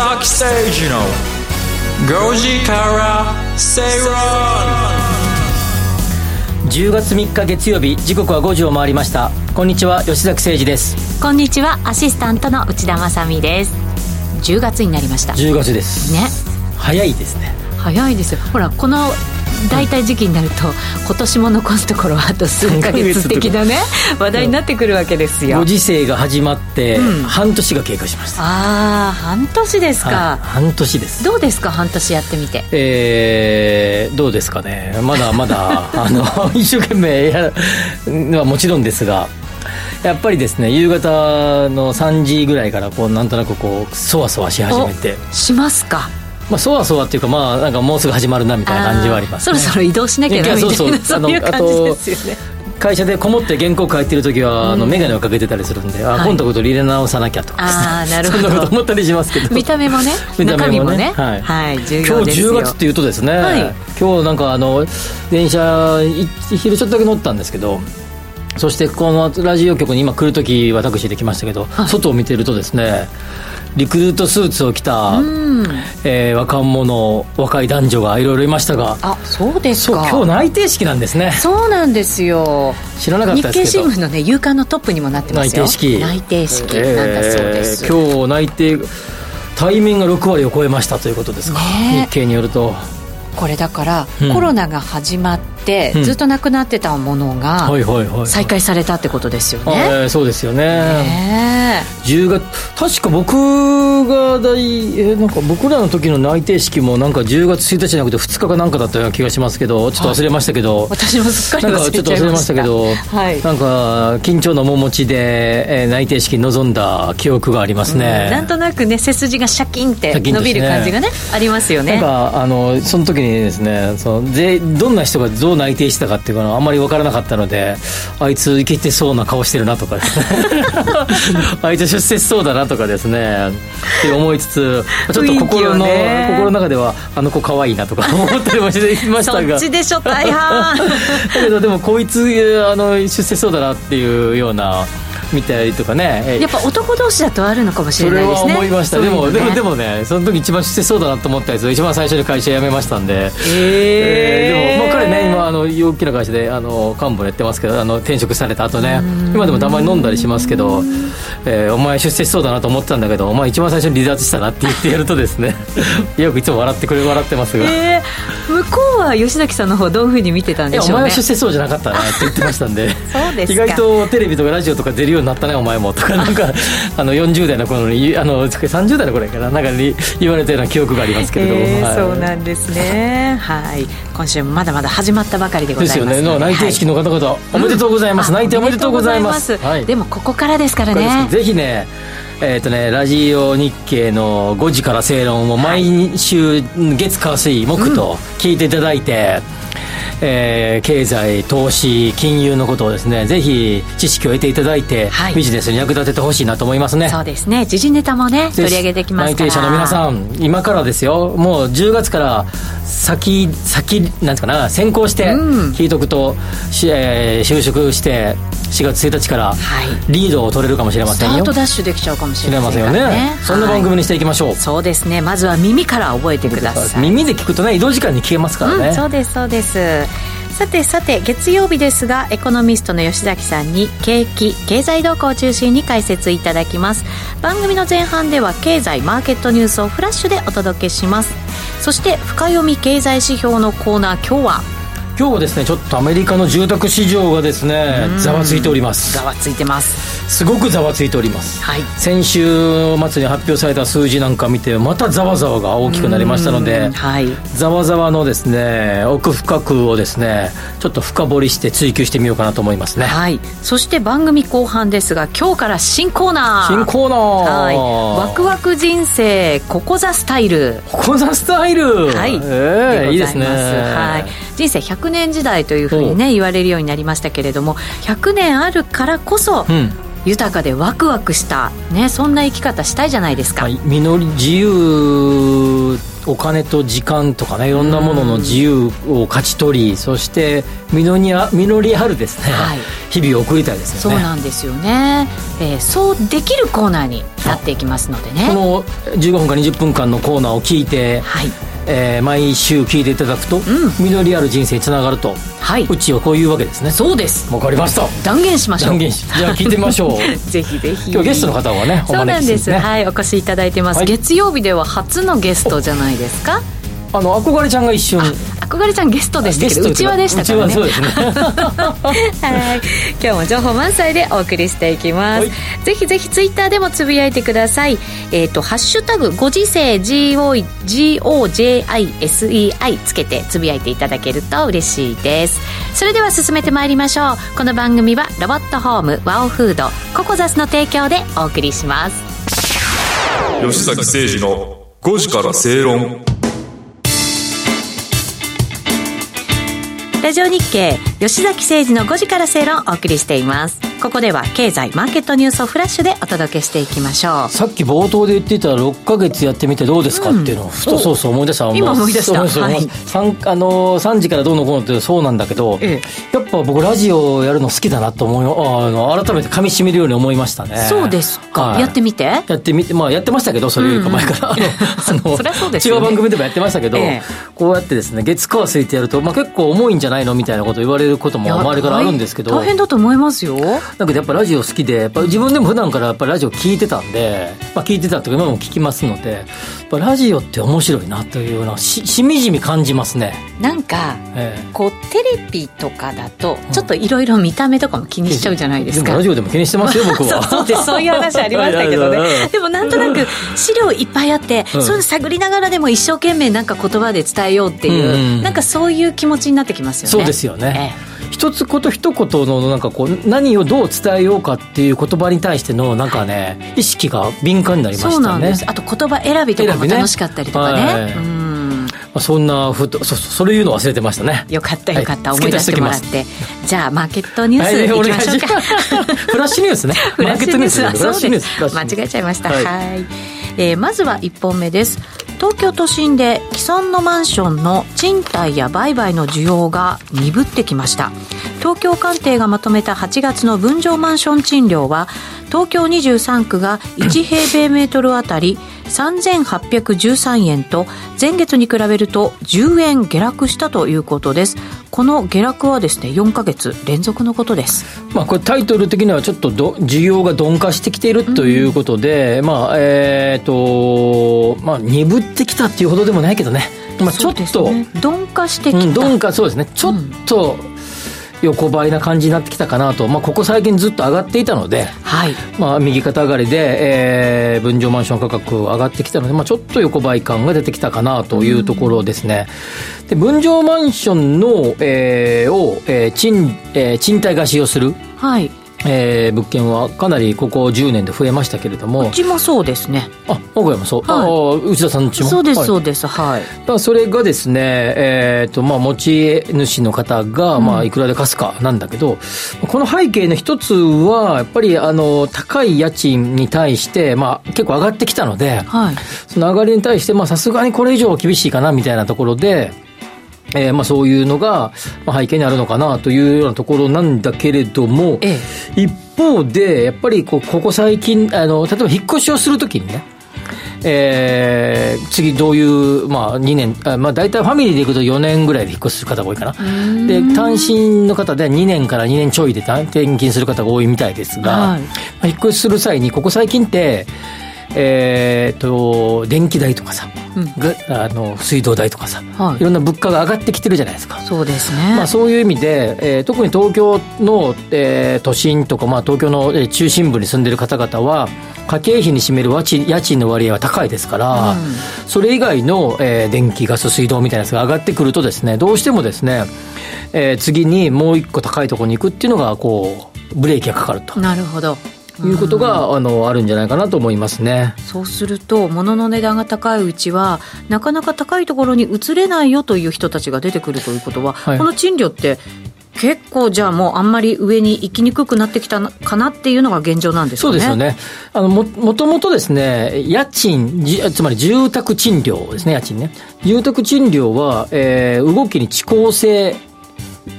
崎誠二の5時から正論10月3日月曜日時刻は5時を回りました。こんにちは吉崎誠二です。こんにちはアシスタントの内田まさです。10月になりました。10月です。ね。早いですね。早いですよ。ほらこの大体時期になると今年も残すところはあと数か月的なね話題になってくるわけですよ。ご時世が始まって半年が経過しました、ああ半年ですか、はい、半年です。どうですか半年やってみて。えー、どうですかね。まだまだ あの一生懸命やるのはもちろんですがやっぱりですね夕方の3時ぐらいからこうなんとなくこうそわそわし始めて。しますかまあ、そわそわっていうか、まあ、なんかもうすぐ始まるなみたいな感じはあります、ね、そろそろ移動しなきゃなみたいなそうそう。そういう感じですよね。会社でこもって原稿書いてる時は、あの眼鏡をかけてたりするんで、あ、今度こと入れ直さなきゃとか、あなるほど。そんなこと思ったりしますけど。見た目もね見た目もね。はい、はい、今日10月っていうとですね、はい、今日なんかあの電車昼ちょっとだけ乗ったんですけどそしてこのラジオ局に今来る時私で来ましたけど、はい、外を見てるとですねリクルートスーツを着た、うん、えー、若者若い男女がいろいろいましたがあそうですか。今日内定式なんですね。そうなんですよ。知らなかったですけど。日経新聞のね夕刊のトップにもなってますよ。内定式。内定式。なんだそうです、えー、今日内定対面が6割を超えましたということですか、ね、日経によるとこれだから、うん、コロナが始まって、ずっとなくなってたものが再開されたってことですよね、えー、そうですよね。ね10月確か僕が大、えー、なんか僕らの時の内定式もなんか10月1日じゃなくて2日かなんかだったような気がしますけどちょっと忘れましたけど、はい、私もすっかり忘れちゃいました。なんかちょっと忘れましたけど、はい、なんか緊張の面持ちで、えー、内定式に臨んだ記憶がありますね、うん、なんとなくね背筋がシャキンって伸びる感じがね、ね、ありますよね。なんかあのその時にですねそのぜどんな人がどう内定したかっていうのはあんまり分からなかったのであいついけてそうな顔してるなとか あいつ出世しそうだなとかですねって思いつつちょっと心の、心の中ではあの子可愛いなとか 思ったりもしていました。がそっちでしょ大半。だけどでもこいつあの出世そうだなっていうような見たりとかね。やっぱ男同士だとあるのかもしれないですね。それは思いました、ね、でもでもでもねその時一番出世そうだなと思ったやつ一番最初に会社辞めましたんで、えー、え。ー、でも、まあ、彼ね今あの大きな会社であの幹部やってますけどあの転職された後ね。今でもたまに飲んだりしますけど、えー、お前出世しそうだなと思ってたんだけどお前一番最初に離脱したなって言ってやるとですね よくいつも笑ってくれ笑ってますが、え。ー、向こうは吉崎さんの方どういうふうに見てたんでしょうね。お前は出世そうじゃなかったなって言ってましたんで。そうです意外とテレビとかラジオとか出るようになったねお前も。とかなんか あの40代の頃にあの30代の頃やからなんかに言われたような記憶がありますけれども、えーはい、そうなんですね。はい。今週もまだまだ始まったばかりでございますで。すよね。内定式の方々、はい、おめでとうございます、うん、内定おめでとうございます。はい、でもここからですからね。ぜひねえーとね、ラジオ日経の5時から正論を毎週月火水木と聞いていただいて、うんえー、経済、投資、金融のことをですねぜひ知識を得ていただいて、はい、ビジネスに役立ててほしいなと思いますね。そうですね。時事ネタもね取り上げてきますから。内定者の皆さん今からですよ。もう10月から先先なんですかな先行して聞いとくと、うん、えー、就職して4月1日からリードを取れるかもしれませんよ、スタートダッシュできちゃうかもしれませんよね、ね、そんな番組にしていきましょう、はい、そうですね。まずは耳から覚えてください。耳で聞くとね移動時間に聞けますからね、うん、そうですそうですさてさて月曜日ですがエコノミストの吉崎さんに景気経済動向を中心に解説いただきます。番組の前半では経済マーケットニュースをフラッシュでお届けします。そして深読み経済指標のコーナー今日は今日はですねちょっとアメリカの住宅市場がですねざわついております。ざわついてます。すごくざわついております、はい、先週末に発表された数字なんか見てまたざわざわが大きくなりましたので、はい、ざわざわのですね奥深くをですねちょっと深掘りして追求してみようかなと思いますね。はい。そして番組後半ですが今日から新コーナー。新コーナー。はい。ワクワク人生ココザスタイル。ココザスタイル。はい、えー、いいですね。はい人生100年時代というふうにね言われるようになりましたけれども100年あるからこそ、うん。豊かでワクワクした、ね、そんな生き方したいじゃないですか、はい、実り自由お金と時間とかねいろんなものの自由を勝ち取りそして実りあ実りあるですね、はい、日々を送りたいですよね。そうなんですよね、えー、そうできるコーナーになっていきますのでね。この15分か20分間のコーナーを聞いて、はいえー、毎週聞いていただくと、うん、実りある人生につながると、はい、うちはこういうわけですね。そうです。わかりました。断言しましょう。断言しじゃあ聞いてみましょう。ぜひぜひ。今日ゲストの方はね。そうなんです、はいお越しいただいてます、はい、月曜日では初のゲストじゃないですかあの憧れちゃんが一瞬憧れちゃんゲストでしたけどうちわでしたからね。そうですね。はい。今日も情報満載でお送りしていきます、はい、ぜひぜひツイッターでもつぶやいてください。えっ、ー、とハッシュタグご時世 GOJISEI つけてつぶやいていただけると嬉しいです。それでは進めてまいりましょう。この番組はロボットホームワオフードココザスの提供でお送りします。吉崎誠二の5時から正論ラジオ日経吉崎誠二の5時から正論をお送りしています。ここでは経済マーケットニュースをフラッシュでお届けしていきましょう。さっき冒頭で言ってた6か月やってみてどうですかっていうのを、ふとそうそう思い出した。今思い出した、はい、3, あの3時からどうのこうのってそうなんだけど、ええ、やっぱ僕ラジオやるの好きだなと思いあの改めてかみしめるように思いましたね。そうですか、はい、やってみて。やってみてまあやってましたけどそれよりか前から、うんうん、あのそりゃそうです、ね、違う番組でもやってましたけど、え、こうやってですね月火水ってやると、まあ、結構重いんじゃないのみたいなこと言われることも周りからあるんですけど。大変だと思いますよだけどやっぱラジオ好きでやっぱ自分でも普段からやっぱラジオ聞いてたんで、まあ、聞いてたというか今も聞きますのでやっぱラジオって面白いなというのはししみじみ感じますね。なんか、ええ、こうテレビとかだとちょっといろいろ見た目とかも気にしちゃうじゃないですか、でもラジオでも気にしてますよ僕は。そうですそういう話ありましたけどね。でもなんとなく資料いっぱいあって、うん、それ探りながらでも一生懸命なんか言葉で伝えようっていう、うん、なんかそういう気持ちになってきますよね。そうですよね、ええ一つこと一言のなんかこう何をどう伝えようかっていう言葉に対してのなんかね、はい、意識が敏感になりましたね。そうなんです。あと言葉選びとかも楽しかったりとかね、ねはい、うん。そんなふとそそれ言うの忘れてましたね。よかったよかった、はい、思い出してもらって。じゃあマーケットニュースいきましょうか、フラッシュ ニュースね。フラッシュニュース。はそうです。間違えちゃいました。はい、えー、まずは1本目です。東京都心で既存のマンションの賃貸や売買の需要が鈍ってきました。東京官邸がまとめた8月の分譲マンション賃料は東京23区が1平米メートルあたり3813円と前月に比べると10円下落したということです。この下落はですね4か月連続のことです、まあ、これタイトル的にはちょっとど需要が鈍化してきているということで、うん、まあえっ、ー、とまあ鈍ってきたっていうほどでもないけどね。まあ、ちょっと、ね、鈍化してきた、うん、鈍化そうですね。ちょっと、うん横ばいな感じになってきたかなと、まあ、ここ最近ずっと上がっていたので、はい。まあ、右肩上がりで、えー、分譲マンション価格上がってきたので、まあ、ちょっと横ばい感が出てきたかなというところですね。で分譲マンションの、えー、を、えー賃えー、賃貸貸しをする、はいえー、物件はかなりここ10年で増えましたけれども。うちもそうですね。あ我が家もそう、はい、あ内田さんちも？そうです、そうです。はい。だそれがですねえっ、ー、とまあ持ち主の方が、うん、まあいくらで貸すかなんだけどこの背景の一つはやっぱりあの高い家賃に対してまあ結構上がってきたので、はい、その上がりに対してまあさすがにこれ以上厳しいかなみたいなところでえーまあ、そういうのが背景にあるのかなというようなところなんだけれども、ええ、一方で、やっぱりこうここ最近あの、例えば引っ越しをするときにね、えー、次どういう、まあ、2年、あまあ、大体ファミリーでいくと4年ぐらいで引っ越しする方が多いかな。で、単身の方で2年から2年ちょいで転勤する方が多いみたいですが、はい、まあ、引っ越しする際に、ここ最近って、えーと、電気代とかさ、うん、あの水道代とかさ、はい、いろんな物価が上がってきてるじゃないですか。そうですね、まあ、そういう意味で、えー、特に東京の、えー、都心とか、まあ、東京の中心部に住んでる方々は家計費に占める家賃の割合は高いですから、うん、それ以外の、えー、電気ガス水道みたいなやつが上がってくるとですねどうしてもですね、えー、次にもう一個高いところに行くっていうのがこうブレーキがかかると。なるほどいうことが、あのあるんじゃないかなと思いますねそうすると物の値段が高いうちはなかなか高いところに移れないよという人たちが出てくるということは、はい、この賃料って結構じゃあもうあんまり上に行きにくくなってきたかなっていうのが現状なんですかね。そうですよね。あのももともとですね、家賃、つまり住宅賃料ですね、家賃ね。住宅賃料は、えー、動きに遅効性、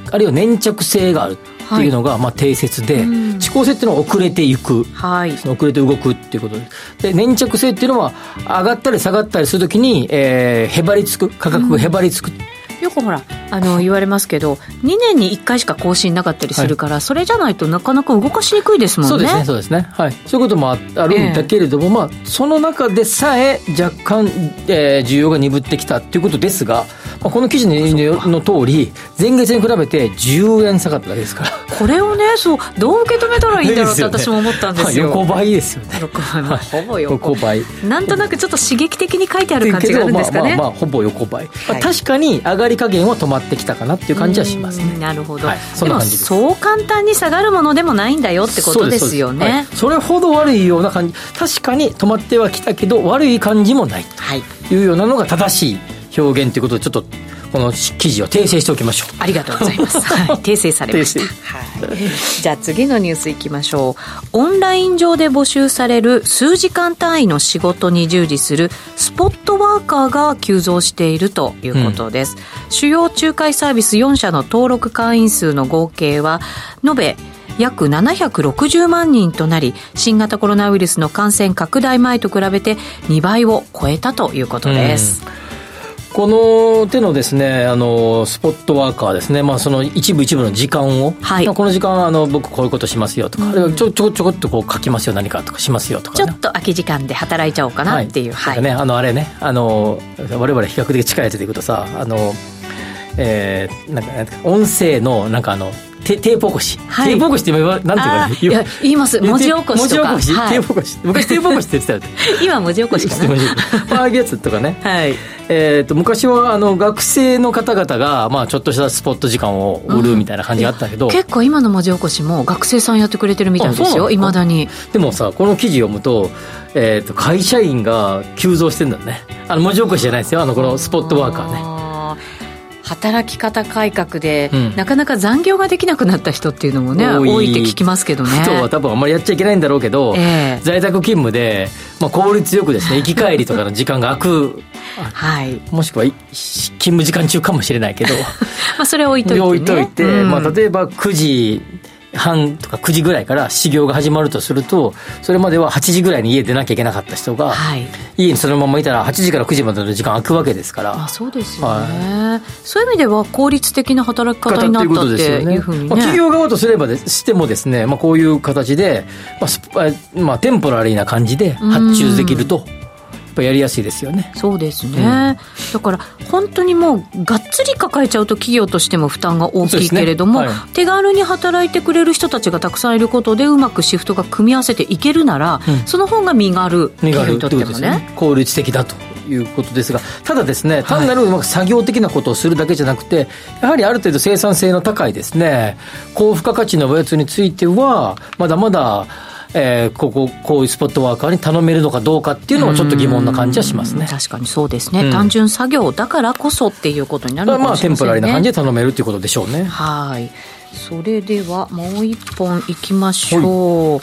あるいは粘着性がある。っていうのがまあ定説で、はい、遅効性っていうのは遅れていく、はい、遅れて動くっていうことでで粘着性っていうのは上がったり下がったりするときに、えー、へばりつく価格がへばりつく、うんよくほらあの言われますけど2年に1回しか更新なかったりするから、はい、それじゃないとなかなか動かしにくいですもんね。そうですねそうですね。はい。そういうこともあるんだけれども、えー、まあその中でさえ若干、えー、需要が鈍ってきたっていうことですが、まあ、この記事の通り前月に比べて10円下がっただけですから。これをねそうどう受け止めたらいいんだろうって私も思ったんですよ、横ばいですよね。横ばい、ほぼ横ばい。なんとなくちょっと刺激的に書いてある感じがあるんですかね。まあまあ、まあ、ほぼ横ばい、まあ、確かに上がり加減は止まってきたかなっていう感じはしますね。なるほど、はい、そんな感じそう簡単に下がるものでもないんだよってことですよね、はい、それほど悪いような感じ確かに止まってはきたけど悪い感じもないとい。うようなのが正しい表現ということでちょっとこの記事を訂正しておきましょう。ありがとうございます、はい、訂正されました、はい、じゃあ次のニュースいきましょう。オンライン上で募集される数時間単位の仕事に従事するスポットワーカーが急増しているということです、うん、主要仲介サービス4社の登録会員数の合計は延べ約760万人となり新型コロナウイルスの感染拡大前と比べて2倍を超えたということです、うんこの手のですね、あの、スポットワーカーですね、まあその一部一部の時間を、はい、この時間あの、僕こういうことしますよとか、うん、ちょちょちょこっとこう書きますよ何かとかしますよとか、ね、ちょっと空き時間で働いちゃおうかなっていう。はい。ね、あの、あれね、あの、我々比較的近いやつでいくとさ、あの、えー、なんか、音声の、なんかあの、テテープ起こし、はい、テープ起こしって言えばなんていうか言います文字起こしとか。文字起こし、はい、テープ起こし。昔テープ起こしって言ってたよ 今文字起こしかな。ああいうやつとかね、はい。えーと、昔はあの学生の方々が、まあ、ちょっとしたスポット時間を売るみたいな感じがあったけど、うん、結構今の文字起こしも学生さんやってくれてるみたいですよ。いまだに。でもさこの記事読むと,、えーと、会社員が急増してんだよね。あの文字起こしじゃないですよ。あのこのスポットワーカーね働き方改革で、うん、なかなか残業ができなくなった人っていうのもね多い。って聞きますけどね。人は多分あんまりやっちゃいけないんだろうけど、えー、在宅勤務で、まあ、効率よくですね 行き帰りとかの時間が空く。はい、もしくは勤務時間中かもしれないけど。まあそれを置いといて、ね、置いといて、うん、まあ、例えば9時半とか9時ぐらいから始業が始まるとするとそれまでは8時ぐらいに家出なきゃいけなかった人が、はい、家にそのままいたら8時から9時までの時間空くわけですから。あそうですよね、はい、そういう意味では効率的な働き方になったっていうふうにね、まあ、企業側とすればでしてもですね、まあ、こういう形で、まあまあ、テンポラリーな感じで発注できると。っぱやりやすいですよね。そうですね、うん、だから本当にもうがっつり抱えちゃうと企業としても負担が大きいけれども、ねはい、手軽に働いてくれる人たちがたくさんいることでうまくシフトが組み合わせていけるなら、うん、その方が身軽企業にとってもね、ね、効率的だということですがただですね単なる作業的なことをするだけじゃなくて、やはりある程度生産性の高いですね高付加価値のおやつについてはまだまだえー、こここういうスポットワーカーに頼めるのかどうかっていうのはちょっと疑問な感じはしますね。確かにそうですね、うん、単純作業だからこそっていうことになるのかもしれませんね、まあ、テンポラリーな感じで頼めるっていうことでしょうね。はい。それではもう一本いきましょう、は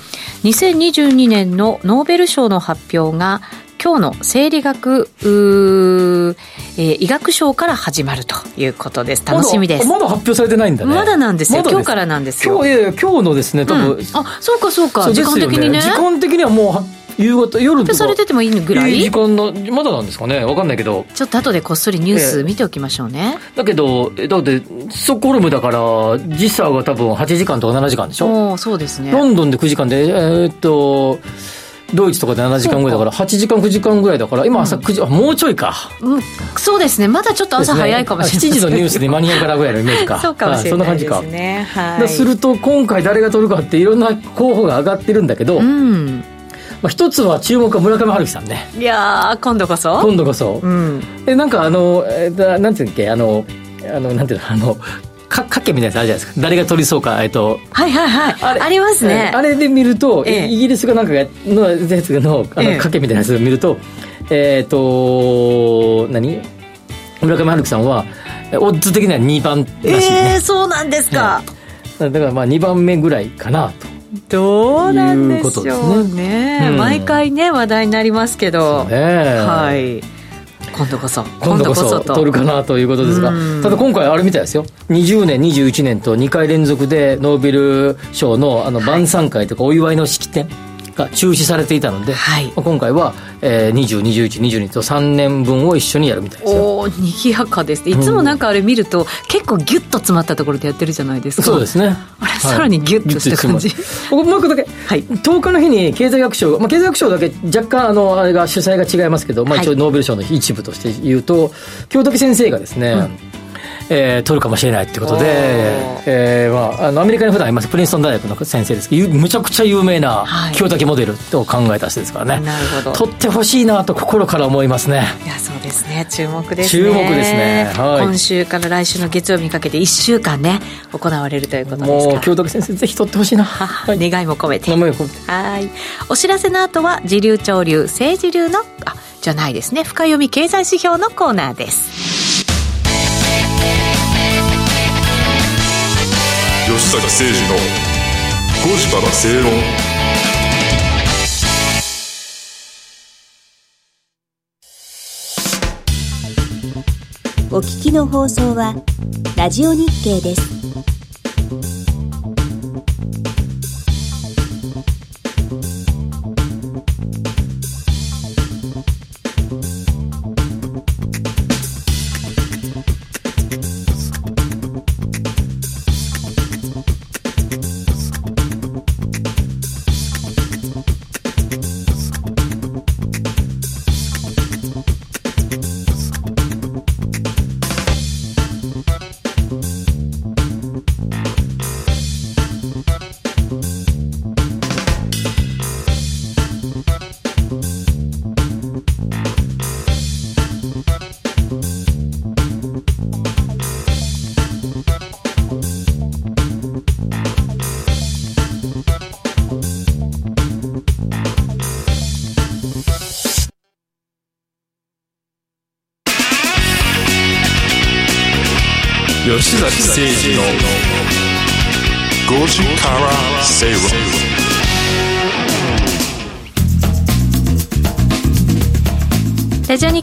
い、2022年のノーベル賞の発表が今日の生理学う、えー、医学賞から始まるということです。楽しみです。まだ発表されてないんだね。まだなんですよ。今日からなんですよ。今日いやいや今日のですね多分、うん、あそうかそうか。時間的にね。時間的にはもう夕方夜とか。されててもいいぐらい？時間のまだなんですかね。分かんないけど。ちょっと後でこっそりニュース見ておきましょうね、えー、だけどだってストックホルムだから時差が多分8時間とか7時間でしょ？おそうですね。ロンドンで9時間でえー、っとドイツとかで7時間ぐらいだか。ら8時間9時間ぐらいだから今朝9時、うん、もうちょいか、うん、そうですね。まだちょっと朝早いかもしれない、ね、7時のニュースで間に合うからぐらいのイメージか。そうかもしれないですね、はい、すると今回誰が取るかっていろんな候補が上がってるんだけど、うん。まあ、一つは注目は村上春樹さんね。いや今度こそ。今度こそ、うん、えなんかあのえなんていうんだっけ？あのあのなんていうの？あのか掛けみたいなやつあるじゃないですか。誰が取りそうかえっとはいはいはい。あありますね。あれで見ると、ええ。イギリスがなんかやのやつのあのええ。賭けみたいなやつを見るとえっ、と何？村上春樹さんはオッズ的には2番らしいえね。え、そうなんですか、だからまあ2番目ぐらいかなと。どうなんでいうことしですょうね。ねうん。毎回ね話題になりますけど、ね。はい今度こそ。今度こそ取るかなということですがうん。ただ今回あれみたいですよ。20年21年と2回連続でノーベル賞のあの晩餐会とかお祝いの式典が中止されていたので、はい。まあ今回は、えー、202122と3年分を一緒にやるみたいですよ。おお賑やかですいつもなんかあれ見ると、結構ギュッと詰まったところでやってるじゃないですか。そうですね。あれさらにギュッとした感じ。もう一個だけ、はい。10日の日に経済学賞、まあ、経済学賞だけ若干あのあれが主催が違いますけど、まあ、一応はいノーベル賞の一部として言うと京竹先生がですね、えー取るかもしれないってことでえーまあ、あのアメリカに普段いますプリンストン大学の先生です。けどゆむちゃくちゃ有名なはい。京竹モデルを考えた人ですからね、なるほど。取ってほしいなと心から思いますね。いやそうですね。注目ですね。注目ですね。はい。今週から来週の月曜日にかけて1週間ね行われるということですかもう京竹先生ぜひ取ってほしいな、ははい、願いも込めて。はい。お知らせの後は時流潮流政治流のあじゃないですね。深読み経済指標のコーナーです吉坂誠二の5時から正論お聞きの放送はラジオ日経です。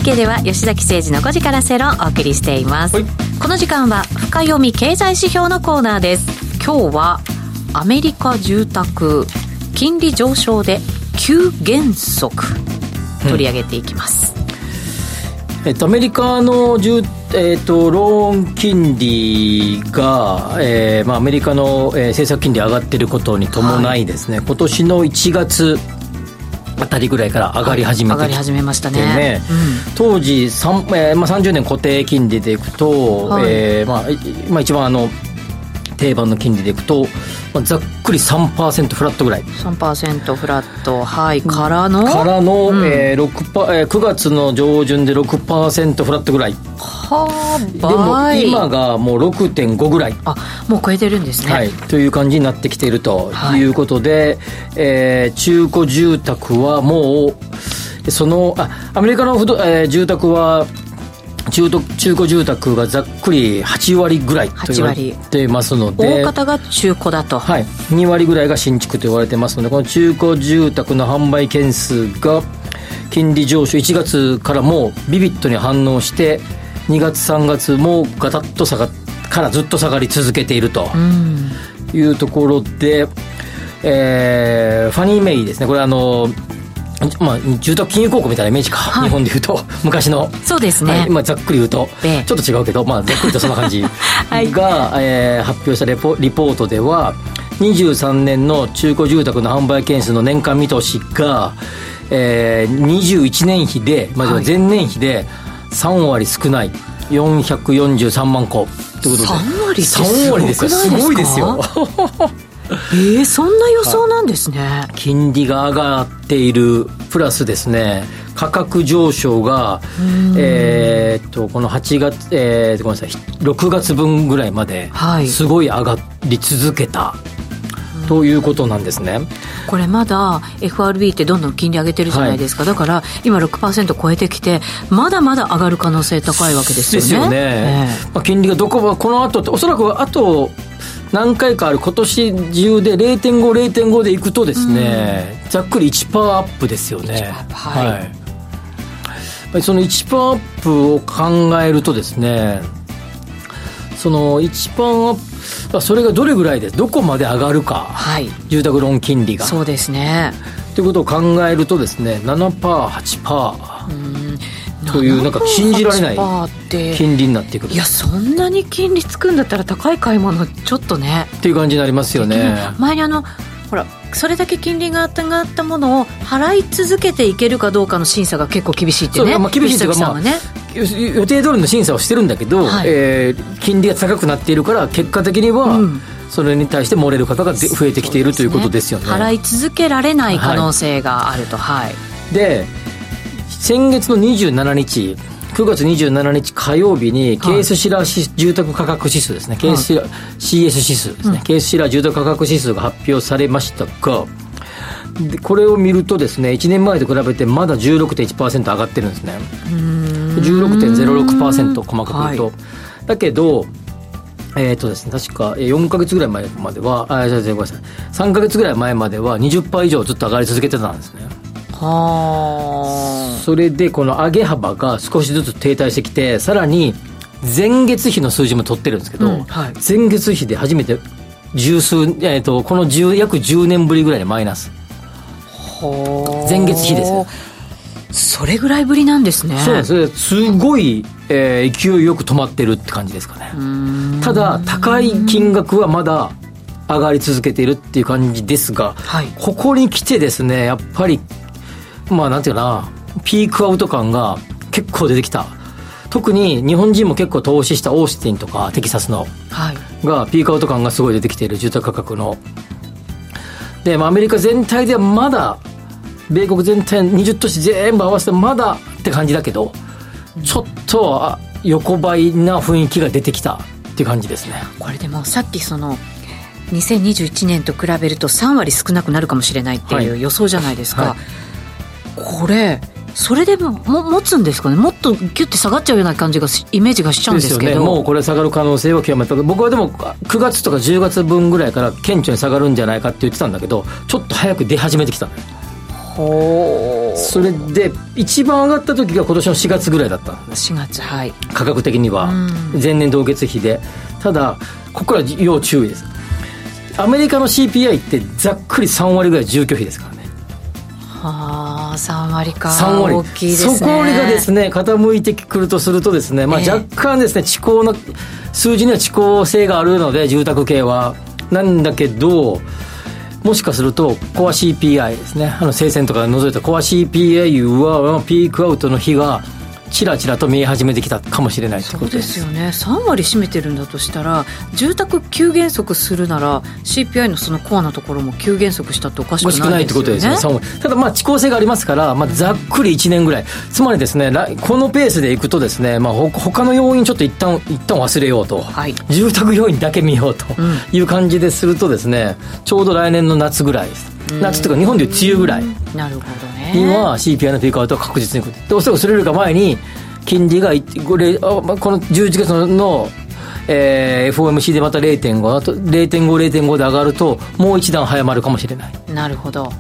ラジオ日経では吉崎誠二の5時から正論をお送りしています、はい。この時間は深読み経済指標のコーナーです。今日はアメリカ住宅金利上昇で急減速。取り上げていきます、えっと、アメリカの住、えっと、ローン金利が、えーまあ、アメリカの、えー政策金利上がっていることに伴いですね、今年の1月あたりぐらいから上がり始めてきて、上がり始めましたね。ね当時、三えーまあ、30年固定金利でいくと、はい。えーまあいまあ、一番あの定番の金利でいくと、まあ、ざっくり3%フラットぐらい。3%フラット。はいからの？からの、うん。えー6パえー9月の上旬で6%フラットぐらい。はあでも倍。今がもう6.5ぐらい、あもう超えてるんですね、はい、という感じになってきているとはい。いうことで、えー中古住宅はもうそのあアメリカの不動、えー住宅は中途中古住宅がざっくり8割ぐらいと言われてますので。大方が中古だと、はい、2割ぐらいが新築と言われてますのでこの中古住宅の販売件数が金利上昇1月からもうビビットに反応して2月3月もガタッと下がからずっと下がり続けていると。うん。いうところで、えーファニーメイですね。これあのまあ、住宅金融公庫みたいなイメージか、はい。日本でいうと。昔の。そうですね、はい。まあ、ざっくり言うと、ええ。ちょっと違うけど、まあ、ざっくりとそんな感じ。が、はい。えー発表したレポリポートでは23年の中古住宅の販売件数の年間見通しが、えー、21年比で、まあ、はい。前年比で3割少ない。443万戸ということで。3割って3割ですごくないですか？ごいですよえー、そんな予想なんですね、金利が上がっているプラスですね価格上昇が、えーっとこの8月、えーごめんなさい6月分ぐらいまではい。すごい上がり続けた、ということなんですね。これまだ FRB ってどんどん金利上げてるじゃないですか、だから今6%超えてきてまだまだ上がる可能性高いわけですよね。ですよね、えまあ、金利がどこはこの後おそらくあと何回かある今年中で0.5、0.5でいくとですね、ざっくり1%アップですよね。1%はい。やっぱりその1%アップを考えるとですね、その1%アップ、まあそれがどれぐらいで、どこまで上がるか、はい。住宅ローン金利が。そうですね。ということを考えるとですね、7%、8%うんというなんか信じられない7%って。金利になってく。るいやそんなに金利つくんだったら高い買い物ちょっとね。っていう感じになりますよね。前にあのほらそれだけ金利が上がったものを払い続けていけるかどうかの審査が結構厳しいってね。そうまあ厳しいっていうか吉崎さんはね、予定通りの審査をしてるんだけど、はい。えー金利が高くなっているから結果的には、うん。それに対して漏れる方がで増えてきているということですよね。払い続けられない可能性があるとはい、で先月の27日9月27日火曜日に、ケースシラーし住宅価格指数ですね、ケースシラー CS 指数ですね、ケースシラー住宅価格指数が発表されましたが、でこれを見るとですね、1年前と比べてまだ16.1%上がってるんですね。16.06%細かく言うと。はだけど、えっ、とですね、確かえー4ヶ月ぐらい前までは、あ、ごめんなさい。3ヶ月ぐらい前までは20%以上ずっと上がり続けてたんですね。はそれでこの上げ幅が少しずつ停滞してきてさらに前月比の数字も取ってるんですけど、うんはい。前月比で初めて十数、えー、とこの10約10年ぶりぐらいでマイナス。あ。前月比ですよ。それぐらいぶりなんですね。そうです。すごい、えー勢いよく止まってるって感じですかね。ただ高い金額はまだ上がり続けているっていう感じですが、はい。ここに来てですねやっぱりまあなんていうかなピークアウト感が結構出てきた。特に日本人も結構投資したオースティンとかテキサスのはい。がピークアウト感がすごい出てきている住宅価格の。で、まあ、アメリカ全体ではまだ米国全体20都市全部合わせてまだって感じだけどちょっとあ横ばいな雰囲気が出てきたっていう感じですね。これでもさっきその2021年と比べると3割少なくなるかもしれないっていうはい。予想じゃないですか、はいこれそれでもも持つんですかね？もっとギュッて下がっちゃうような感じがしイメージがしちゃうんですけど。よね。もうこれ下がる可能性は極めて。僕はでも9月とか10月分ぐらいから顕著に下がるんじゃないかって言ってたんだけどちょっと早く出始めてきた。のよそれで一番上がった時が今年の4月ぐらいだった。の4月はい。価格的には。前年同月比で。ただここから要注意です。アメリカの CPI ってざっくり3割ぐらい住居費ですからねはあ3割か。3割大きいですね。そこがですね傾いてくるとするとですね、まあ、ええ。若干ですね遅行の数字には遅行性があるので住宅系は。なんだけどもしかするとコア CPI ですね。あの生鮮とか除いたコア CPI はピークアウトの日がちらちらと見え始めてきたかもしれないそうでです。すよね。3割占めてるんだとしたら住宅急減速するなら CPI のそのコアなところも急減速したっておかしくないですよね。ことですね。ただまあ遅効性がありますから、まあ、ざっくり1年ぐらい。つまりですね来このペースでいくとですね、まあ、ほ他の要因ちょっと一旦一旦忘れようと、はい。住宅要因だけ見ようという感じでするとですねちょうど来年の夏ぐらい夏というか日本でいう梅雨ぐらい。なるほど。ねには CPI のピークアウトは確実に来るでおそらくそれよりか前に金利がいこれこの11月の、えー FOMC でまた0.5あと0.5.05で上がるともう一段早まるかもしれない。なるほど。とい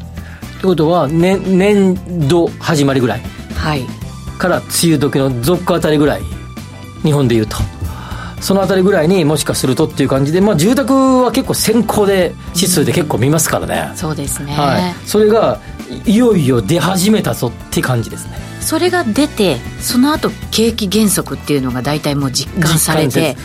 うことは、ね、年度始まりぐらい。はい。から梅雨時の続あたりぐらい日本でいうと。そのあたりぐらいにもしかするとっていう感じで、まあ、住宅は結構先行で指数で結構見ますからね、そうですね、はい、それがいいよいよ出始めたぞって感じですね。それが出てその後景気減速っていうのが大体もう実感されて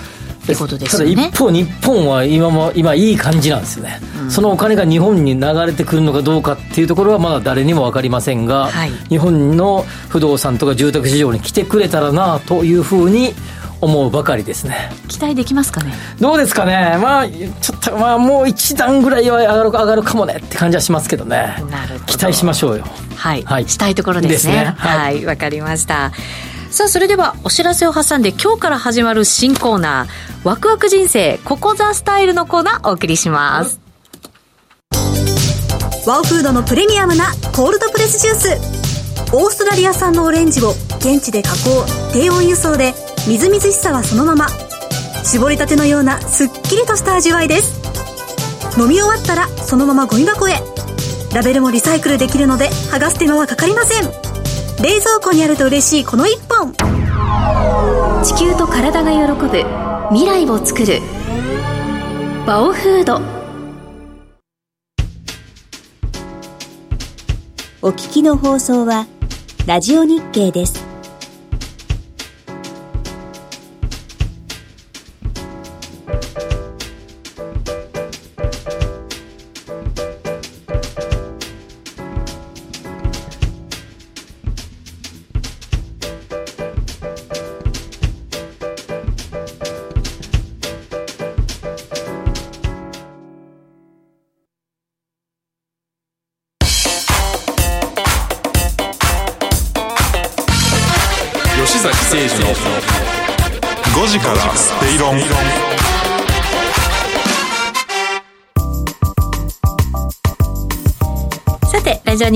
ってことですよね。ただ一方日本は今も今いい感じなんですよね、そのお金が日本に流れてくるのかどうかっていうところはまだ誰にも分かりませんが、はい。日本の不動産とか住宅市場に来てくれたらなというふうに思うばかりですね。期待できますかね？どうですかね？まあちょっとまあもう一段ぐらいは上がる上がるかもねって感じはしますけどね。なるほど。期待しましょうよ。はい、はい。したいところですね。ですね。ははい。わ、かりました。さあそれではお知らせを挟んで今日から始まる新コーナーワクワク人生ココザスタイルのコーナーお送りします。ワオフードのプレミアムなコールドプレスジュース。オーストラリア産のオレンジを現地で加工低温輸送でみずみずしさはそのまま。絞りたてのようなすっきりとした味わいです。飲み終わったらそのままゴミ箱へ。ラベルもリサイクルできるので剥がす手間はかかりません。冷蔵庫にあると嬉しいこの一本。地球と体が喜ぶ。未来を作る。バオフード。お聞きの放送はラジオ日経です。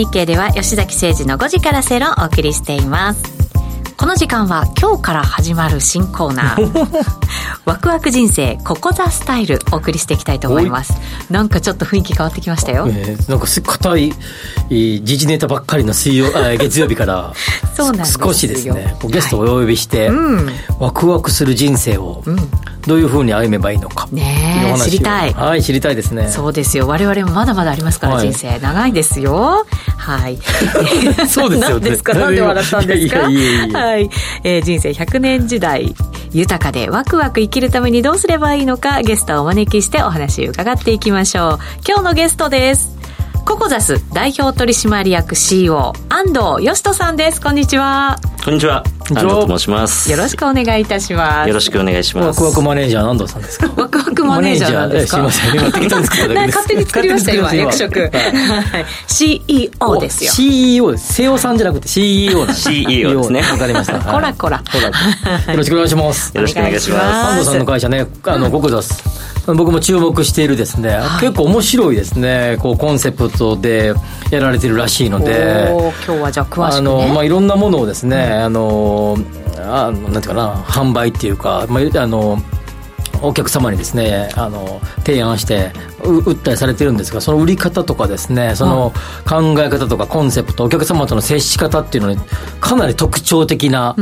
日経では吉崎誠二の5時から正論をお送りしています。この時間は今日から始まる新コーナー。ワクワク人生ココザスタイルお送りしていきたいと思います。なんかちょっと雰囲気変わってきましたよ。えーなんかす硬いえー時事ネタばっかりの水曜あ 月曜日からそうなんですよ。少しですねこうゲストをお呼びして、うん。ワクワクする人生をどういうふうに歩めばいいのか、ね知りたい。はい知りたいですね。そうですよ。我々もまだまだありますから、はい。人生。長いですよ。はい。そうですよね。何ですか？なんで笑ったんですか？はい、えー人生100年時代豊かでワクワク生きるためにどうすればいいのかゲストをお招きしてお話を伺っていきましょう。今日のゲストですココザス代表取締役 CEO 安藤義人さんです。こんにちは。こんにちは。安藤と申します。よろしくお願いいたします。よろしくお願いします。ワクワクマネージャー南藤さんですか？ワクワクマネージャーなんですか？すいません。今勝手に作りました今勝手に役職作りました。はい。CEO ですよ。CEO です瀬尾さんじゃなくて CEO です。CEO ですね。わかりました。こらこらはいよろしくお願いします。よろしくお願いします。安藤さんの会社ね、あの、ココザス。僕も注目しているですね、結構面白いですね、こう、コンセプトでやられてるらしいので、今日はじゃあ詳しくあの、ねまあ、いろんなものをですね、あの、あのなんていうかな、販売っていうか、まあ、あの、お客様にですねあの提案してう売ったりされてるんですがその売り方とかですねその考え方とかコンセプトお客様との接し方っていうのにかなり特徴的な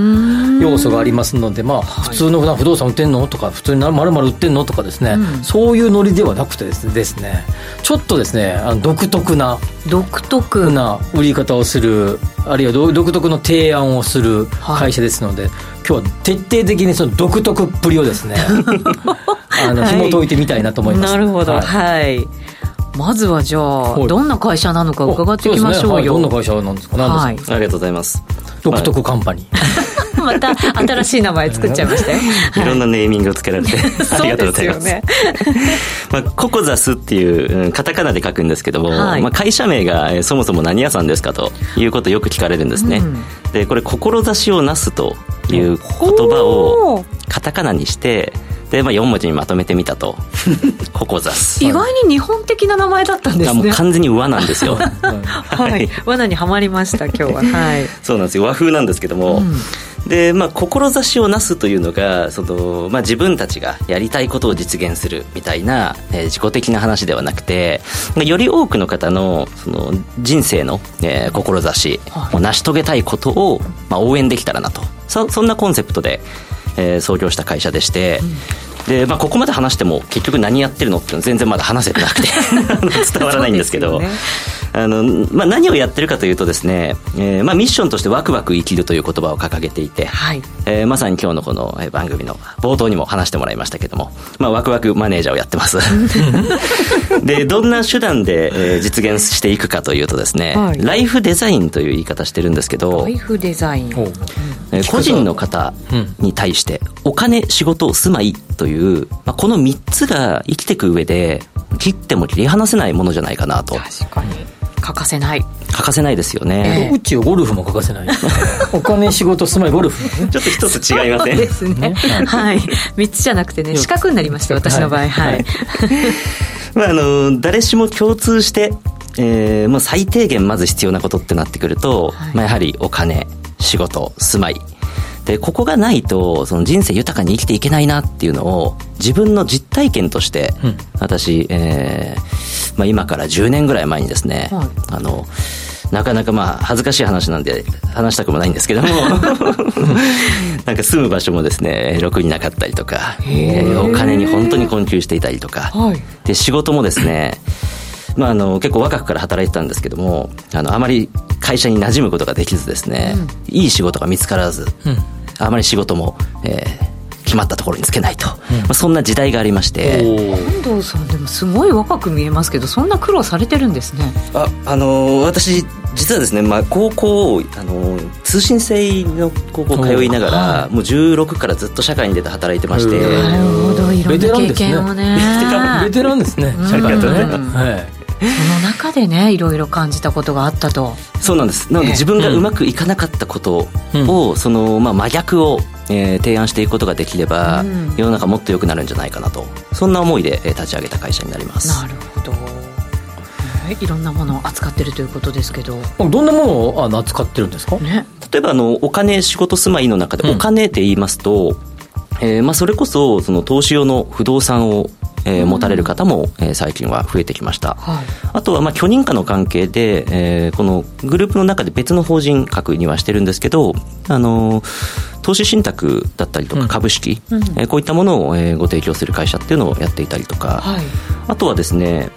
要素がありますのでまあ普通の普段不動産売ってんの？とか普通にまるまる売ってんの？とかですね、そういうノリではなくてですねちょっとですねあの独特な独特。な売り方をするあるいは独独特の提案をする会社ですので、今日は徹底的にその独特っぷりをですね あのはい。紐解いてみたいなと思います、なるほど。はい。はい、まずはじゃあはい。どんな会社なのか伺っていきましょうよ。そですね。はい。どんな会社なんですか？何はい。ですか、ありがとうございます。独特カンパニー、また新しい名前作っちゃいましたよ。いろんなネーミングをつけられて、ありがとうございます。ねまあ、ココザスっていう、うんカタカナで書くんですけども、はい。まあ、会社名がえーそもそも何屋さんですかということをよく聞かれるんですね。で、これ、志をなすという言葉をカタカナにして、で、まあ、4文字にまとめてみたと。ココザス。意外に日本的な名前だったんであもうすね完全に和なんですよ。はい。罠にはまりました今日は。はい。そうなんですよ。和風なんですけども、でまあ志をなすというのがその、まあ、自分たちがやりたいことを実現するみたいな、えー自己的な話ではなくてまあより多くの方のその人生の、えー志を成し遂げたいことを、まあ、応援できたらなとそそんなコンセプトで、えー創業した会社でして。でまあ、ここまで話しても結局何やってるのっていうのは全然まだ話せてなくて 伝わらないんですけどあの、まあ、何をやってるかというとですね、えーまあ、ミッションとしてワクワク生きるという言葉を掲げていて、はい。えーまさに今日のこのえー番組の冒頭にも話してもらいましたけども、まあ、ワクワクマネージャーをやってます。で、どんな手段で、えー実現していくかというとですね、はい。ライフデザインという言い方してるんですけどライ、フデザイン。えー個人の方に対して、お金、仕事、住まいという、まあ、この3つが生きていく上で、切っても切り離せないものじゃないかなと。確かに。欠かせない。欠かせないですよね。宇宙ゴルフも欠かせない。お金仕事住まいゴルフ。ちょっと一つ違いません。そうですね。はい。3つじゃなくてね四角になりました私の場合。はい、まあ、あの、誰しも共通して、えー、もう最低限まず必要なことってなってくると、はい。まあ、やはりお金、仕事、住まい。で、ここがないと、その人生豊かに生きていけないなっていうのを、自分の実体験として、うん。私、えー、まあ、今から10年ぐらい前にですね、はい。あの、なかなかまあ恥ずかしい話なんで話したくもないんですけども なんか住む場所もですねろくになかったりとか、えーお金に本当に困窮していたりとか、はい。で仕事もですねまあ、あの結構若くから働いてたんですけどもあのあまり会社に馴染むことができずですね、いい仕事が見つからず、あまり仕事も、えー決まったところにつけないと、まあ、そんな時代がありまして、遠藤さんでもすごい若く見えますけどそんな苦労されてるんですね。ああのー私実はですね、まあ、高校、あのー通信制の高校通いながら、はもう16からずっと社会に出て働いてまして、なるほどいろんな経験をね。ベテランですね。ありがとうございますうん。はいその中でねいろいろ感じたことがあったと。そうなんです。なのでええ。自分がうまくいかなかったことを、その、まあ、真逆を、えー提案していくことができれば、うん。世の中もっと良くなるんじゃないかなと。そんな思いで、えー立ち上げた会社になります。なるほど。えいろんなものを扱ってるということですけど。どんなものをあの扱ってるんですか？ね。例えばあのお金仕事住まいの中でお金って言いますと、えーまあ、それこそその投資用の不動産を、えー持たれる方も、えー最近は増えてきました、はい。あとはまあ許認可の関係で、えーこのグループの中で別の法人格にはしてるんですけど、あのー投資信託だったりとか株式、うん。えーこういったものを、えーご提供する会社っていうのをやっていたりとか、はい。あとはですね、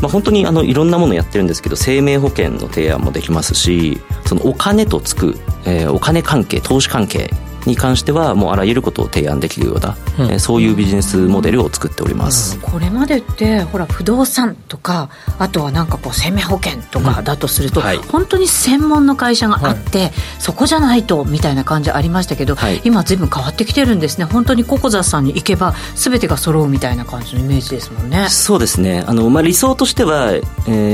まあ、本当にあのいろんなものやってるんですけど生命保険の提案もできますしそのお金とつく、えーお金関係投資関係に関してはもうあらゆることを提案できるような、うん。えーそういうビジネスモデルを作っております、これまでってほら不動産とかあとはなんかこう生命保険とかだとすると、はい。本当に専門の会社があって、そこじゃないとみたいな感じありましたけど、はい。今随分変わってきてるんですね。本当にココザさんに行けば全てが揃うみたいな感じのイメージですもんね。そうですね。あの、まあ、理想としては、え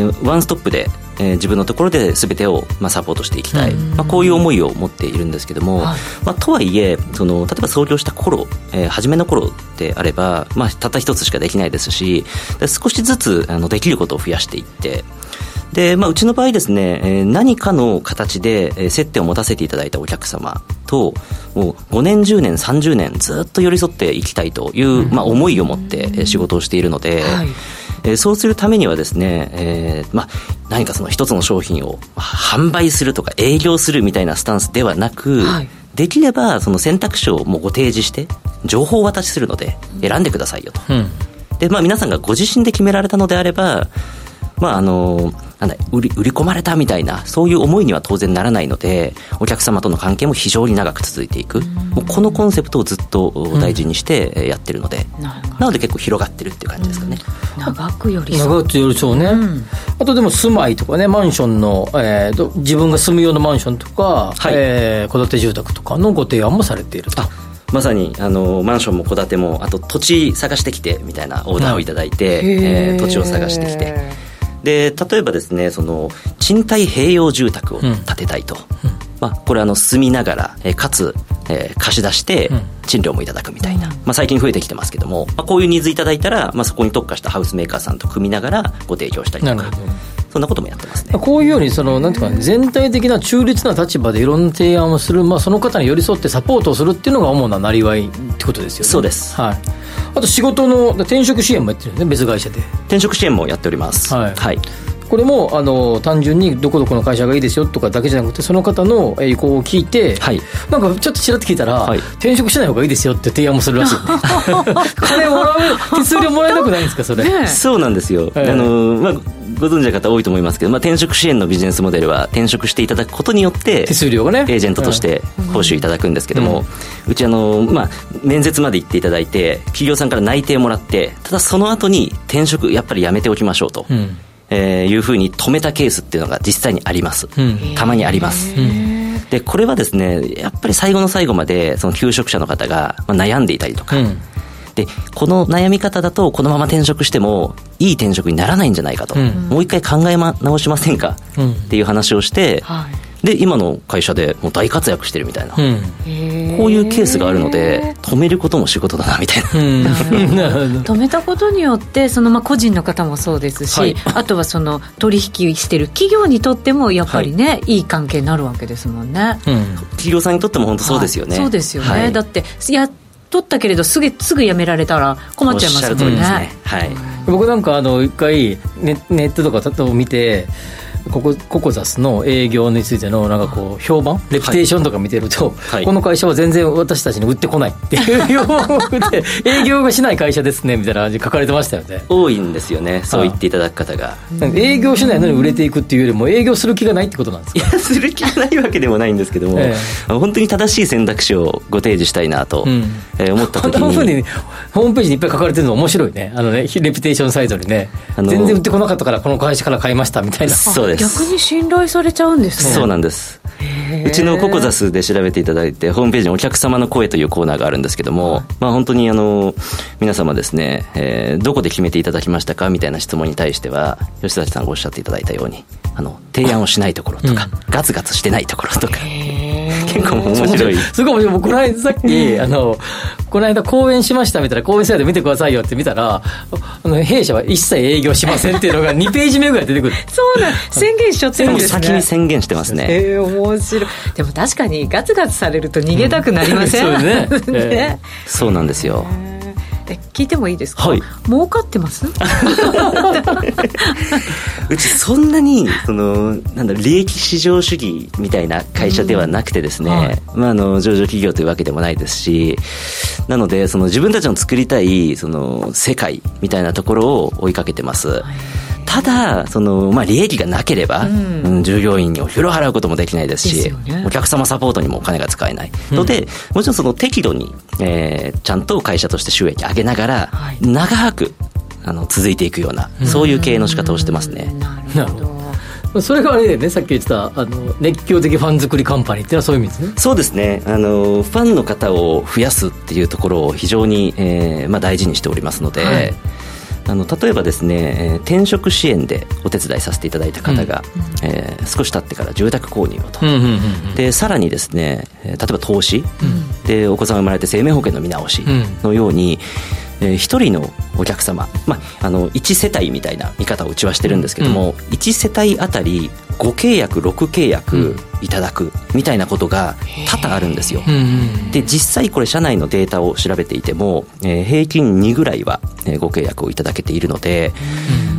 ーワンストップで、えー自分のところで全てを、まあ、サポートしていきたい、うん。まあ、こういう思いを持っているんですけども、はい。まあ、とはいえその例えば創業した頃、えー初めの頃であれば、まあ、たった一つしかできないですしで少しずつあのできることを増やしていってで、まあ、うちの場合ですね、えー何かの形でえー接点を持たせていただいたお客様ともう5年10年30年ずっと寄り添っていきたいという、まあ、思いを持ってえー仕事をしているので、はいえーそうするためにはですね、えーまあ、何かその一つの商品をまあ販売するとか営業するみたいなスタンスではなく、はい。できればその選択肢をもうご提示して情報をお渡しするので選んでくださいよと。うん。で、まあ、皆さんがご自身で決められたのであれば、まあ、あの、なんだ売り、売り込まれたみたいな、そういう思いには当然ならないので、お客様との関係も非常に長く続いていく。もうこのコンセプトをずっと大事にしてえーやってるので、なるほなので結構広がってるっていう感じですかね。ど長く寄り添う。長くよりそうね、あとでも住まいとかねマンションの、えーと自分が住む用のマンションとかはい。えー戸、建て住宅とかのご提案もされていると。あまさにあのマンションも戸建てもあと土地探してきてみたいなオーダーをいただいて、えー土地を探してきてで例えばですねその賃貸併用住宅を建てたいと、まあ、これあの住みながら、えーかつ、えー貸し出してうん。賃料もいただくみたいな、まあ、最近増えてきてますけども、まあ、こういうニーズいただいたら、まあ、そこに特化したハウスメーカーさんと組みながらご提供したりとかそんなこともやってますね。こういうようにそのなんていうか、ね、全体的な中立な立場でいろんな提案をする、まあ、その方に寄り添ってサポートをするっていうのが主ななりわいってことですよね。そうです。はい、あと仕事の転職支援もやってるんですね別会社で。転職支援もやっております。はい。はいこれもあの単純にどこどこの会社がいいですよとかだけじゃなくてその方のえー意向を聞いて、はい。なんかちょっとちらっと聞いたら、はい。転職しない方がいいですよって提案もするらしい。んで金もらう手数料もらえなくないんですかそれ、ねそうなんですよ、ええ。あのまあ、ご存知の方多いと思いますけど、まあ、転職支援のビジネスモデルは転職していただくことによって手数料がね。エージェントとして報酬いただくんですけども、うちあの、まあ、面接まで行っていただいて企業さんから内定もらってただその後に転職やっぱりやめておきましょうと。うんえーいうふうに止めたケースっていうのが実際にあります、ん。たまにあります、でこれはですねやっぱり最後の最後までその求職者の方がまあ悩んでいたりとか、うん。でこの悩み方だとこのまま転職してもいい転職にならないんじゃないかと、うん。もう一回考えま直しませんか、うん。っていう話をして、はいで今の会社でもう大活躍してるみたいな、うん。こういうケースがあるので止めることも仕事だなみたいな。うん。なるほど止めたことによってそのまあ個人の方もそうですし、はい。あとはその取引してる企業にとってもやっぱりね、い、い関係になるわけですもんね。うん。企業さんにとっても本当そうですよね、はいそうですよね、はい。だってやっとったけれどすぐすぐ辞められたら困っちゃいますもんね。おっしゃる通りですね。はい。僕なんかあの一回ネネットとかを見てここココザスの営業についてのなんかこう評判？レピュテーションとか見てると、はい。この会社は全然私たちに売ってこないっていう。ようで営業がしない会社ですねみたいな感じで書かれてましたよね。多いんですよねそう言っていただく方が。営業しないのに売れていくっていうよりも営業する気がないってことなんですか？いやする気がないわけでもないんですけども、え本当に正しい選択肢をご提示したいなと、うん。えー思った時に。なふうにホームページにいっぱい書かれてるの面白いね。あのねレピュテーションサイトにね。全然売ってこなかったからこの会社から買いましたみたいな。そうです逆に信頼されちゃうんですね。そうなんです。うちのココザスで調べていただいてホームページにお客様の声というコーナーがあるんですけども、まあ本当にあの皆様ですね、えーどこで決めていただきましたかみたいな質問に対しては吉崎さんがおっしゃっていただいたようにあの提案をしないところとか、ガツガツしてないところとか結構面白い。すごい面白い。僕、この間さっき、あの、この間講演しましたみたいな、講演サイト見てくださいよって見たら、あの、弊社は一切営業しませんっていうのが2ページ目ぐらい出てくる。そうなん宣言しちゃってるんですね。先に宣言してますね、えー、面白い。でも確かにガツガツされると逃げたくなりません、うんそうね。ね。そうなんですよ。え聞いてもいいですか、はい。儲かってます？うちそんなにそのなんだ利益至上主義みたいな会社ではなくてですね、はい。まあ、あの上場企業というわけでもないですしなのでその自分たちの作りたいその世界みたいなところを追いかけてます。ただその、まあ、利益がなければ、ん。うん従業員にお風呂払うこともできないですしね。お客様サポートにもお金が使えない。ので、もちろんその適度に、えーちゃんと会社として収益上げながら、はい。長くあの続いていくような、そういう経営の仕方をしてますね。なるほど。それがあれだよね、さっき言ってた、あの、熱狂的ファン作りカンパニーっていうのはそういう意味ですね。そうですね。あのファンの方を増やすっていうところを非常に、えーまあ、大事にしておりますので、はいあの例えばですね、えー転職支援でお手伝いさせていただいた方が、えー少し経ってから住宅購入をと、うんうんうんでさらにですね、えー例えば投資、でお子さんが生まれて生命保険の見直しのように、えー一人のお客様、まあ、あの1世帯みたいな見方をうちはしてるんですけども、1世帯あたり5契約6契約いただくみたいなことが多々あるんですよ。で実際これ社内のデータを調べていても、えー平均2ぐらいは、えーご契約をいただけているので、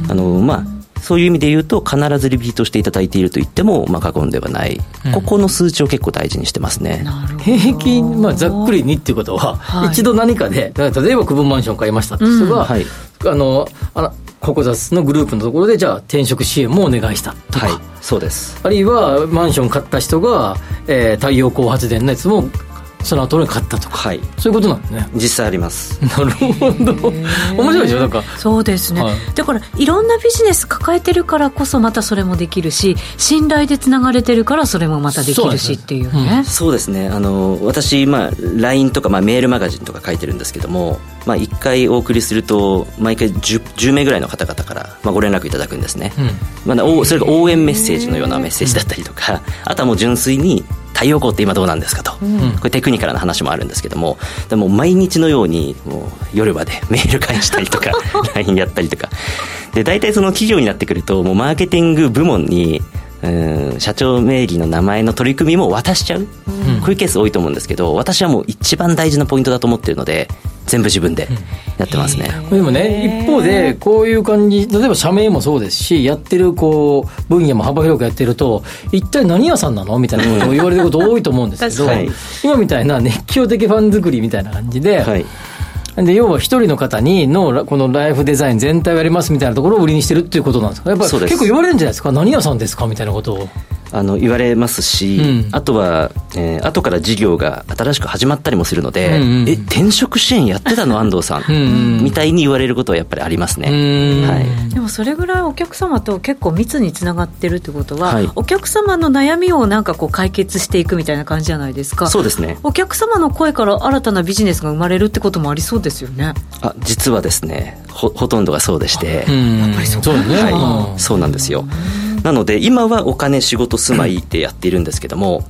あのまあそういう意味で言うと必ずリピートしていただいていると言っても、まあ、過言ではない、ここの数値を結構大事にしてますね。なるほど。平均、まあ、ざっくりにっていうことは、はい。一度何かで、例えば区分マンション買いましたって人が、うん。はい。あの、あの、ココザスのグループのところで、じゃあ転職支援もお願いしたとか、はい。そうです。あるいはマンション買った人が、えー太陽光発電のやつもその後に買ったとか、はい。そういうことなんですね。実際あります。なるほど。面白いでしょ？なんか。そうですね、はい。だからいろんなビジネス抱えてるからこそまたそれもできるし信頼でつながれてるからそれもまたできるしっていうそうねそうですね。あの私、まあ、LINE とか、まあ、メールマガジンとか書いてるんですけども、まあ、1回お送りすると毎回 10, 10名ぐらいの方々から、まあ、ご連絡いただくんですね、まあ、おそれが応援メッセージのようなメッセージだったりとか、あとはもう純粋に太陽光って今どうなんですかと、これテクニカルな話もあるんですけども。でも毎日のようにもう夜までメール返したりとか LINE やったりとか。で大体その企業になってくるともうマーケティング部門にうん社長名義の名前の取り組みも渡しちゃう、こういうケース多いと思うんですけど私はもう一番大事なポイントだと思ってるので全部自分でやってますね、でもね、一方で、こういう感じ、例えば社名もそうですし、やってるこう分野も幅広くやってると、一体何屋さんなの？みたいなことを言われること多いと思うんですけど、確かに今みたいな熱狂的ファン作りみたいな感じで、はいで要は一人の方にのこのライフデザイン全体をやりますみたいなところを売りにしてるっていうことなんですか？やっぱり結構言われるんじゃないですか？何屋さんですか？みたいなことをあの言われますし、うん。あとは、えー後から事業が新しく始まったりもするので、うんうんえ転職支援やってたの 安藤さん。うんうん。みたいに言われることはやっぱりありますね、うんはい、でもそれぐらいお客様と結構密につながってるってことは、はい。お客様の悩みをなんかこう解決していくみたいな感じじゃないですか。そうですね。お客様の声から新たなビジネスが生まれるってこともありそうですよね。あ実はですねほほとんどがそうでして、やっぱりそうだね、はい、そうなんですよなので今はお金仕事住まいでやっているんですけども、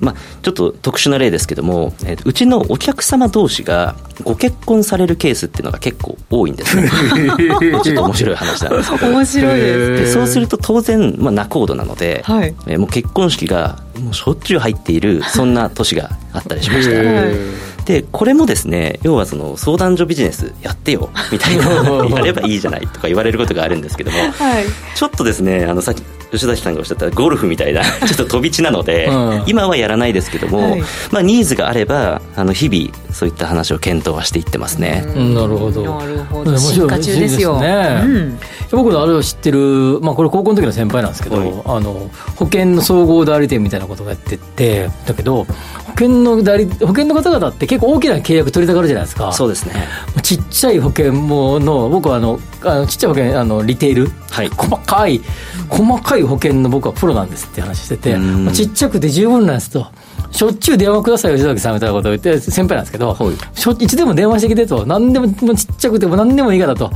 まあ、ちょっと特殊な例ですけども、えーとうちのお客様同士がご結婚されるケースっていうのが結構多いんですね。ちょっと面白い話なんですけど。面白いですでそうすると当然、まあ、仲人なので、はい。えーもう結婚式がもうしょっちゅう入っているそんな年があったりしました。でこれもですね要はその相談所ビジネスやってよみたいな やればいいじゃないとか言われることがあるんですけども、はい。ちょっとですねあのさっき吉崎さんがおっしゃったゴルフみたいな ちょっと飛び地なので、うん。今はやらないですけども、はい。まあ、ニーズがあればあの日々そういった話を検討はしていってますね、うんなるほど。なるほど。進化中ですよ。すね。うん。僕のあれを知ってる、まあ、これ高校の時の先輩なんですけど、はい。あの保険の総合代理店みたいなことをやっててだけど保険の代理保険の方々って結構大きな契約取りたがるじゃないですか。そうですね。ちっちゃい保険もの僕はあのあのちっちゃい保険あのリテール、はい。細かい細かい保険の僕はプロなんですって話しててちっちゃくて十分なんですとしょっちゅう電話くださいよ吉崎さんみたいなことを言って先輩なんですけど、はい。しょいつでも電話してきてと何でもちっちゃくても何でもいいからと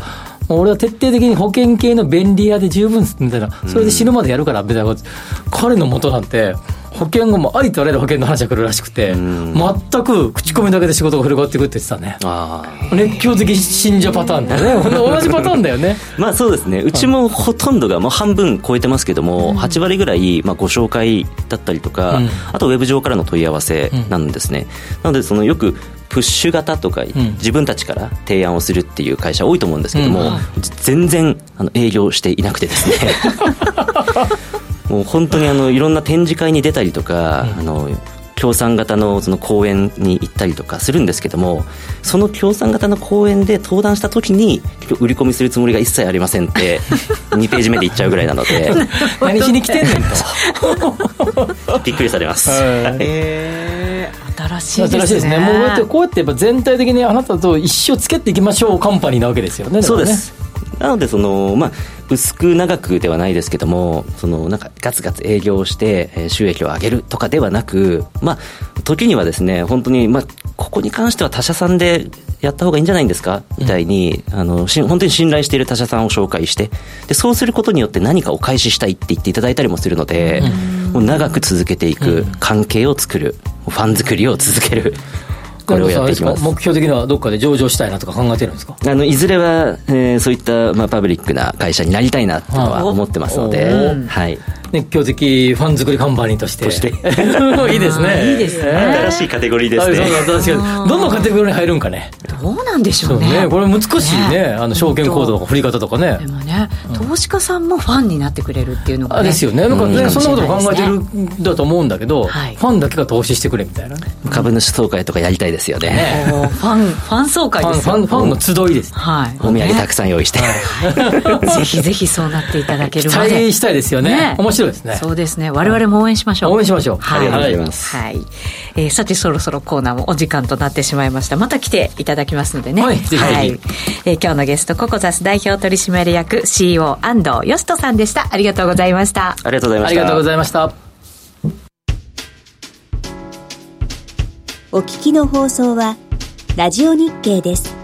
俺は徹底的に保険系の便利屋で十分っすみたいな。それで死ぬまでやるからみたいなこと。彼の元なんて保険がもうありとあらゆる保険の話が来るらしくてん。全く口コミだけで仕事が広がっていくって言ってたね。熱狂的信者パターンだよね。同じパターンだよね。まあそうですね。うちもほとんどがもう半分超えてますけども、8割ぐらいまあご紹介だったりとか、うん。あとウェブ上からの問い合わせなんですね、なのでそのよくプッシュ型とか、ん。自分たちから提案をするっていう会社多いと思うんですけども、うん。全然あの営業していなくてですね。もう本当にあのいろんな展示会に出たりとか、あの協賛型のその講演に行ったりとかするんですけどもその協賛型の講演で登壇した時に売り込みするつもりが一切ありませんって 2ページ目で言っちゃうぐらいなので。何しに来てんねんと。びっくりされます、えー、新しいですね。新しいですね。もうこうやってこうやってやっぱ全体的にあなたと一生つけていきましょうカンパニーなわけですよねそうです。なのでその、まあ、薄く長くではないですけどもそのなんかガツガツ営業をしてえー収益を上げるとかではなく、まあ、時にはですね本当に、まあ、ここに関しては他社さんでやった方がいいんじゃないんですか？みたいに、あのし本当に信頼している他社さんを紹介してでそうすることによって何かお返ししたいって言っていただいたりもするので、もう長く続けていく関係を作るファン作りを続けるこれをやっていきます。目標的にはどっかで上場したいなとか考えてるんですか？あのいずれは、えーそういった、まあ、パブリックな会社になりたいなっていうのは思ってますので、おはい、熱狂的ファン作りカンパニーとして。として。いいですね。いいですね。新しいカテゴリーですね。確かにどのカテゴリーに入るんかね。どうなんでしょそううね。ねこれ難しいね。あの証券コードとか振り方とかね。でもね、投資家さんもファンになってくれるっていうのが、ね、あですよね。なんかね、うん。そんなことも考えてるんだと思うんだけど、はい。ファンだけが投資してくれみたいな。ね株主総会とかやりたいですよね。ファンファン総フ会ですよ。ァンファンファンの集いです。はい。お土産たくさん用意して、ぜひぜひそうなっていただけ期るまで。待したいですよね。ね。面白いですね。そうですね。我々も応援しましょう。応援しましょう。はい、ありがとうございます。はい。えーさてそろそろコーナーもお時間となってしまいました。また来ていただきますのでね。はいぜひはい。えー今日のゲストココザス代表取締役 CEO 安藤義人さんでした。ありがとうございました。ありがとうございました。ありがとうございました。お聞きの放送はラジオ日経です。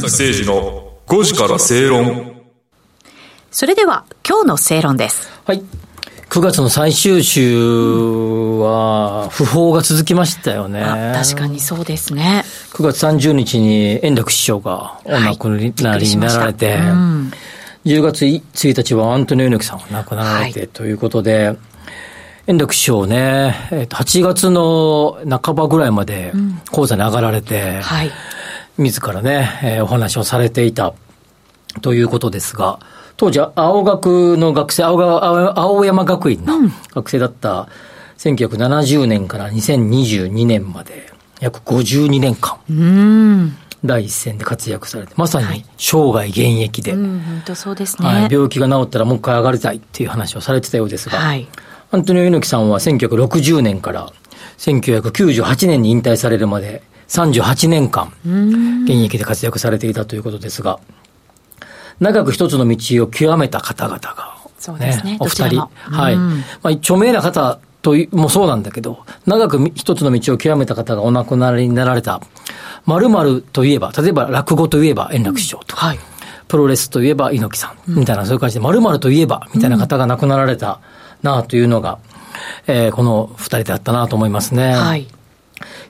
崎誠二の5時から正論。それでは今日の正論です。はい。9月の最終週は、不法が続きましたよね。あ確かにそうですね。9月30日に円楽師匠がお亡くなりになられて、うん10月1日はアントニオ猪木さんが亡くなられてということで、円楽師匠ね、えっと8月の半ばぐらいまで講座に上がられて、はい。自らね、えーお話をされていたということですが、当時、青学の学生、青が青青山学院の学生だった1970年から2022年まで、約52年間、うん。第一線で活躍されて、まさに生涯現役で、うん、本当そうですね。はい、病気が治ったらもう一回上がりたいっていう話をされてたようですが、はい。アントニオ猪木さんは1960年から1998年に引退されるまで38年間、現役で活躍されていたということですが、長く一つの道を極めた方々が、そうですねお二人はい。うんまあ、著名な方といもそうなんだけど、長く一つの道を極めた方がお亡くなりになられた、〇〇といえば、例えば落語といえば円楽師匠とか、はい。プロレスといえば猪木さん、みたいな、そういう感じで、〇〇といえば、みたいな方が亡くなられたなあというのが、えーこの二人であったなと思いますね。はい。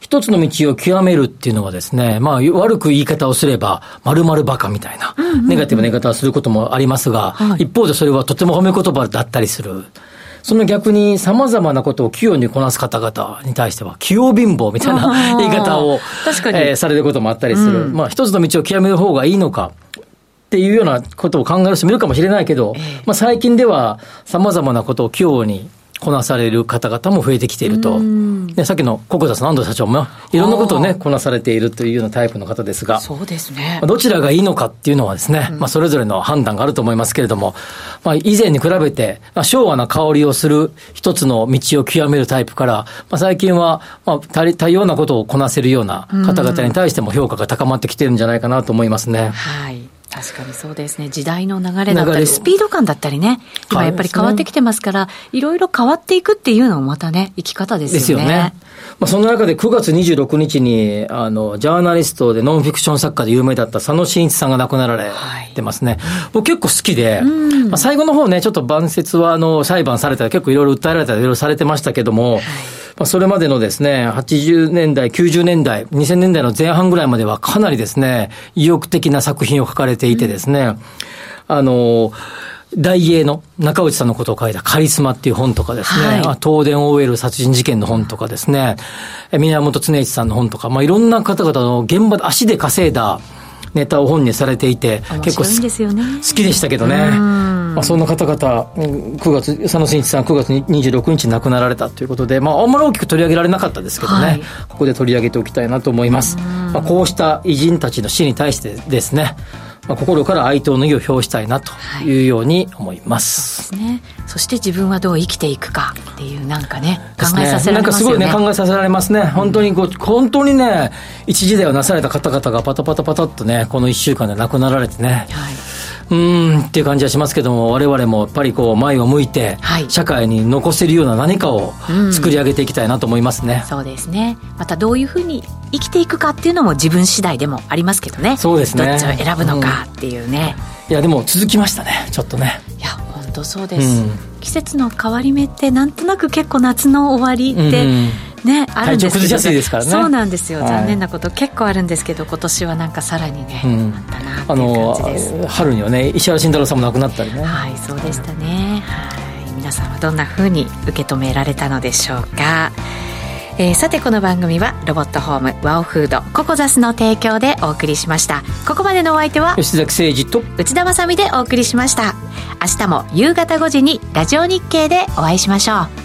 一つの道を極めるっていうのはですね、まあ、悪く言い方をすれば、〇〇バカみたいな、ネガティブな言い方をすることもありますが、はい。一方でそれはとても褒め言葉だったりする。その逆に様々なことを器用にこなす方々に対しては、器用貧乏みたいあなー。言い方を、確かに。えーされることもあったりする。まあ、一つの道を極める方がいいのか、っていうようなことを考える人もいるかもしれないけど、まあ、最近では様々なことを器用にこなされる方々も増えてきていると。ね、さっきのココダさん安藤社長もいろんなことをね、こなされているというようなタイプの方ですが、そうですねまあ。どちらがいいのかっていうのはですね、まあそれぞれの判断があると思いますけれども、まあ以前に比べて、まあ昭和な香りをする一つの道を極めるタイプから、まあ最近は、まあ多多様なことをこなせるような方々に対しても評価が高まってきてるんじゃないかなと思いますね。はい。確かにそうですね。時代の流れだったり、スピード感だったりね。今やっぱり変わってきてますから、いろいろ変わっていくっていうのもまたね、生き方ですよね。ですよね。まあ、その中で9月26日に、あの、ジャーナリストでノンフィクション作家で有名だった佐野真一さんが亡くなられてますね。僕結構好きで、まあ、最後の方ね、ちょっと晩節は、あの、裁判されたり、結構いろいろ訴えられたり、いろいろされてましたけども、まあ、それまでのですね、80年代、90年代、2000年代の前半ぐらいまではかなりですね、意欲的な作品を書かれていてですね、あの、大英の中内さんのことを書いたカリスマっていう本とかですね、はい。あ東電 OL 殺人事件の本とかですね、え宮本恒一さんの本とか、まあ、いろんな方々の現場で足で稼いだネタを本にされていて、結構好きでしたけどね。まあ、そんな方々、うん9月、佐野真一さん9月26日に亡くなられたということで、まあ、あんまり大きく取り上げられなかったですけどね、はい。ここで取り上げておきたいなと思います。まあ、こうした偉人たちの死に対してですね、まあ、心から哀悼の意を表したいなというように思います。ね。そして自分はどう生きていくかっていうなんかね、考えさせられますよね。なんかすごいね、考えさせられますね。本当にこう、本当にね、一時代をなされた方々がパタパタパタっとね、この一週間で亡くなられてね、はい。うーんっていう感じはしますけども、我々もやっぱりこう、前を向いてはい、社会に残せるような何かを作り上げていきたいなと思いますね。そうですね。またどういうふうに生きていくかっていうのも自分次第でもありますけどね。そうですねどっちを選ぶのかっていうね。いや、でも続きましたね、ちょっとね。いや、本当そうです。うん季節の変わり目ってなんとなく結構夏の終わりって、うんね、あるんですけど、ね。そうなんですよ、はい。残念なこと。結構あるんですけど今年はなんかさらにね、うん。あったなってあいうの感じです、春にはね、石原慎太郎さんも亡くなったりね。はいそうでしたね。はい。皆さんはどんな風に受け止められたのでしょうか。えーさてこの番組はロボットホームワオフードココザスの提供でお送りしました。ここまでのお相手は吉崎誠二と、内田まさみでお送りしました明日も夕方5時にラジオ日経でお会いしましょう。